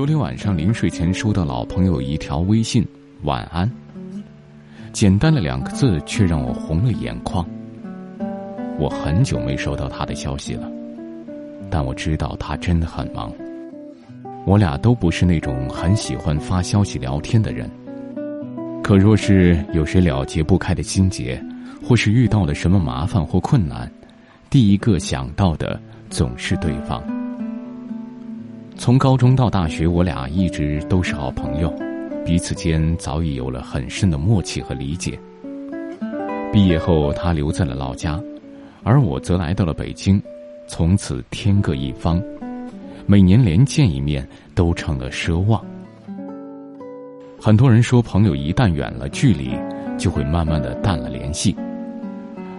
昨天晚上临睡前收到老朋友一条微信，晚安。简单的两个字，却让我红了眼眶。我很久没收到他的消息了，但我知道他真的很忙。我俩都不是那种很喜欢发消息聊天的人。可若是有谁了结不开的心结，或是遇到了什么麻烦或困难，第一个想到的总是对方。从高中到大学，我俩一直都是好朋友，彼此间早已有了很深的默契和理解。毕业后，他留在了老家，而我则来到了北京，从此天各一方，每年连见一面都成了奢望。很多人说，朋友一旦远了距离，就会慢慢的淡了联系。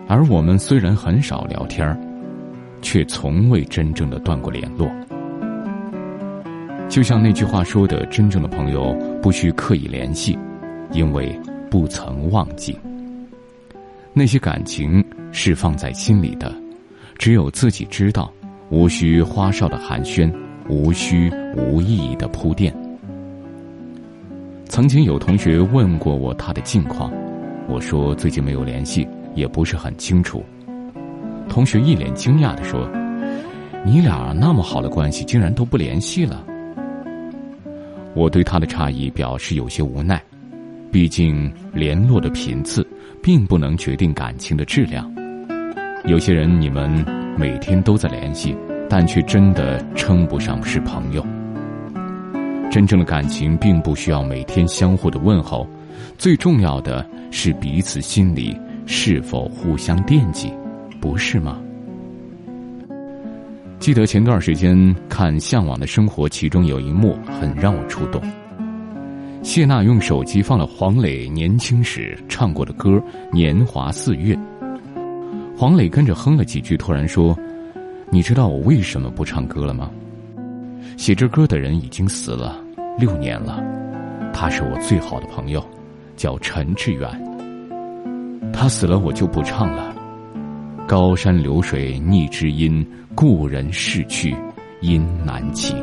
而我们虽然很少聊天却从未真正的断过联络。就像那句话说的：“真正的朋友不需刻意联系，因为不曾忘记。那些感情是放在心里的，只有自己知道，无需花哨的寒暄，无需无意义的铺垫。”曾经有同学问过我他的近况，我说最近没有联系，也不是很清楚。同学一脸惊讶的说：“你俩那么好的关系，竟然都不联系了？”我对他的诧异表示有些无奈，毕竟联络的频次并不能决定感情的质量。有些人你们每天都在联系，但却真的称不上是朋友。真正的感情并不需要每天相互的问候，最重要的是彼此心里是否互相惦记，不是吗？记得前段时间看《向往的生活》，其中有一幕很让我触动。谢娜用手机放了黄磊年轻时唱过的歌《年华四月》，黄磊跟着哼了几句，突然说：“你知道我为什么不唱歌了吗？写这歌的人已经死了六年了，他是我最好的朋友，叫陈志远。他死了，我就不唱了。”高山流水觅知音，故人逝去，音难起。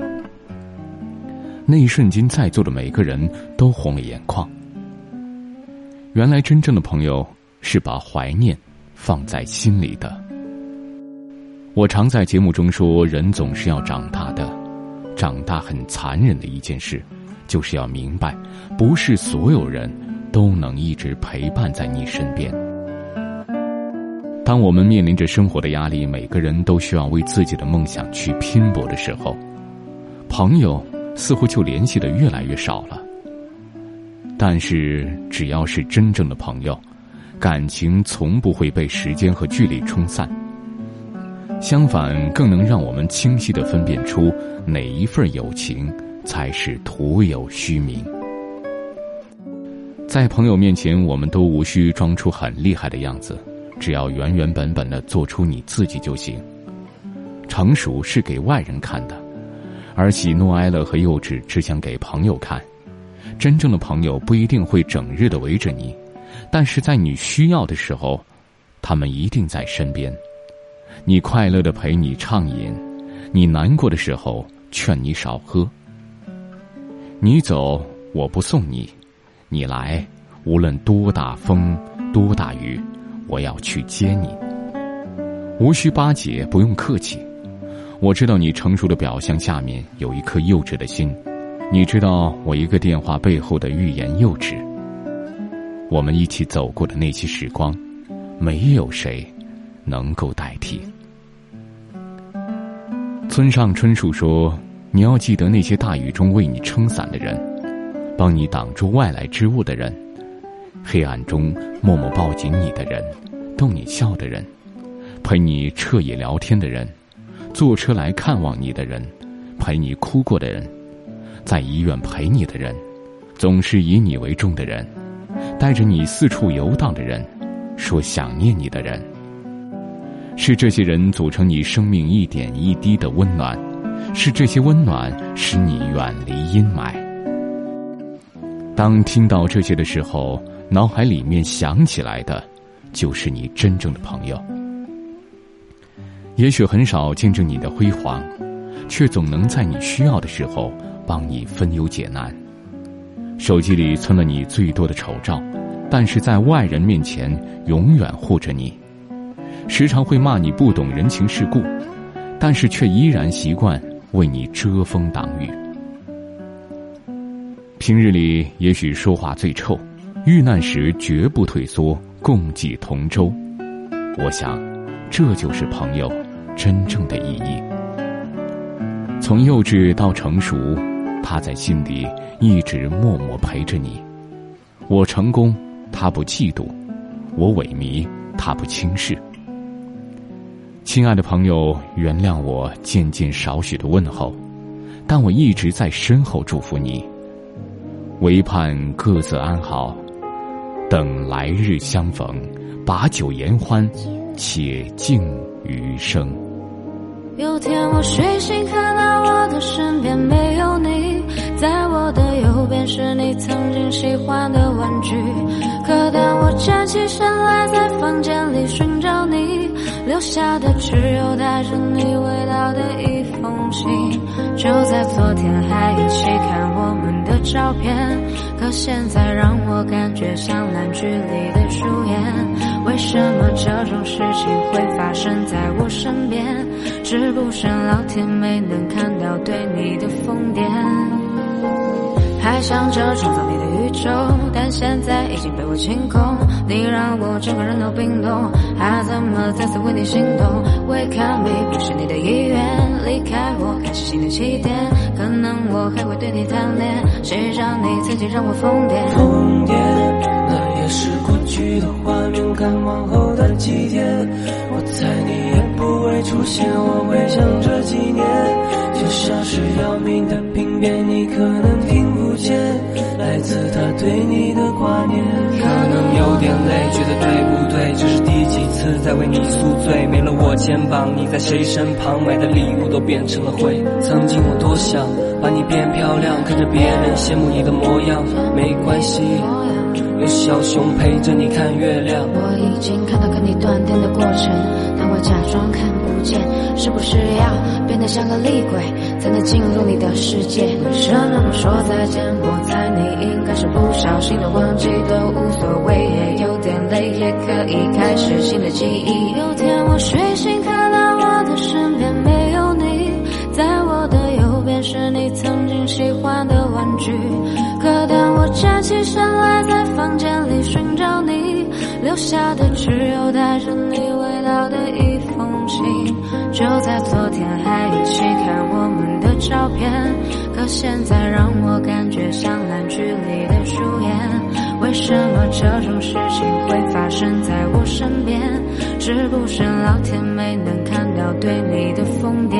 那一瞬间，在座的每个人都红了眼眶。原来，真正的朋友是把怀念放在心里的。我常在节目中说，人总是要长大的，长大很残忍的一件事，就是要明白，不是所有人都能一直陪伴在你身边。当我们面临着生活的压力，每个人都需要为自己的梦想去拼搏的时候，朋友似乎就联系的越来越少了。但是，只要是真正的朋友，感情从不会被时间和距离冲散。相反，更能让我们清晰的分辨出哪一份友情才是徒有虚名。在朋友面前，我们都无需装出很厉害的样子。只要原原本本的做出你自己就行。成熟是给外人看的，而喜怒哀乐和幼稚只想给朋友看。真正的朋友不一定会整日的围着你，但是在你需要的时候，他们一定在身边。你快乐的陪你畅饮，你难过的时候劝你少喝。你走我不送你，你来无论多大风多大雨。我要去接你，无需巴结，不用客气。我知道你成熟的表象下面有一颗幼稚的心，你知道我一个电话背后的欲言又止。我们一起走过的那些时光，没有谁能够代替。村上春树说：“你要记得那些大雨中为你撑伞的人，帮你挡住外来之物的人。”黑暗中默默抱紧你的人，逗你笑的人，陪你彻夜聊天的人，坐车来看望你的人，陪你哭过的人，在医院陪你的人，总是以你为重的人，带着你四处游荡的人，说想念你的人，是这些人组成你生命一点一滴的温暖，是这些温暖使你远离阴霾。当听到这些的时候。脑海里面想起来的，就是你真正的朋友。也许很少见证你的辉煌，却总能在你需要的时候帮你分忧解难。手机里存了你最多的丑照，但是在外人面前永远护着你。时常会骂你不懂人情世故，但是却依然习惯为你遮风挡雨。平日里也许说话最臭，遇难时绝不退缩，共济同舟。我想，这就是朋友真正的意义。从幼稚到成熟，他在心底一直默默陪着你。我成功，他不嫉妒；我萎靡，他不轻视。亲爱的朋友，原谅我渐渐少许的问候，但我一直在身后祝福你。唯盼各自安好，等来日相逢。把酒言欢，且敬余生。有天我睡醒，看到我的身边没有你，在我的右边是你曾经喜欢的玩具。可当我站起身来，在房间里寻找你，留下的只有带着你味道的一封信。就在昨天还一起看我们的照片，可现在让我感觉像烂剧里的主演。为什么这种事情会发生在我身边？是不是老天没能看到对你的疯癫？还想着创造你的宇宙，但现在已经被我清空。你让我整个人都冰冻，还怎么再次为你心动？Wake up me，不是你的意愿，离开我，新的起点。可能我还会对你贪恋，谁让你曾经让我疯癫？疯癫，那也是过去的画面。看往后的几天，我猜你也不会出现。我会想这几年，就像是要命的病变，你可能能有点累，觉得对不对？这是第几次在为你宿醉？没了我肩膀，你在谁身旁？买的礼物都变成了灰。曾经我多想把你变漂亮，看着别人羡慕你的模样，没关系。有小熊陪着你看月亮。我已经看到跟你断电的过程，但我假装看不见。是不是要变得像个厉鬼，才能进入你的世界？为什么说再见？我猜你应该是不小心的忘记，都无所谓，点累，也可以开始新的记忆。有天我睡醒，看到我的身边没有你，在我的右边是你曾经喜欢的玩具。可当我站起身来，在房间里寻找你，留下的只有带着你味道的一封信。就在昨天还一起看我们的照片，可现在让我感觉像烂剧里的主演。为什么这种事情会发生在我身边？是不是老天没能看到对你的疯癫？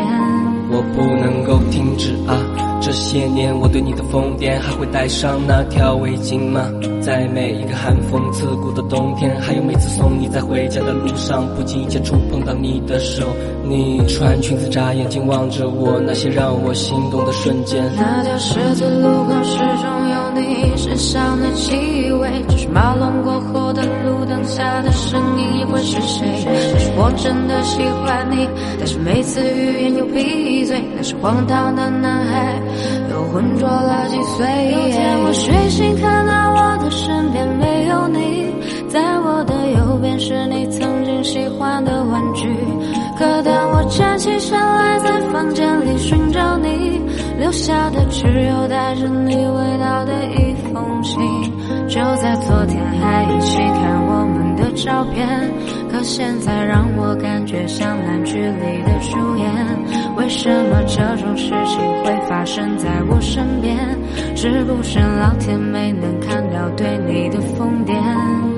我不能够停止啊！这些年，我对你的疯癫，还会带上那条围巾吗？在每一个寒风刺骨的冬天，还有每次送你在回家的路上，不经意间触碰到你的手，你穿裙子眨眼睛望着我，那些让我心动的瞬间。那条十字路口始终有你身上的气味，只是马龙过后的路灯下的身影，也会是谁？但是我真的喜欢你，但是每次欲言又闭嘴，那是荒唐的男孩。又浑浊了几岁。有天我睡醒，看到我的身边没有你，在我的右边是你曾经喜欢的玩具。可当我站起身来，在房间里寻找你，留下的只有带着你味道的一封信。就在昨天还一起看我们的照片，可现在让我感觉像烂剧里的主演。为什么这种事情会发生在我身边？是不是老天没能看到对你的疯癫？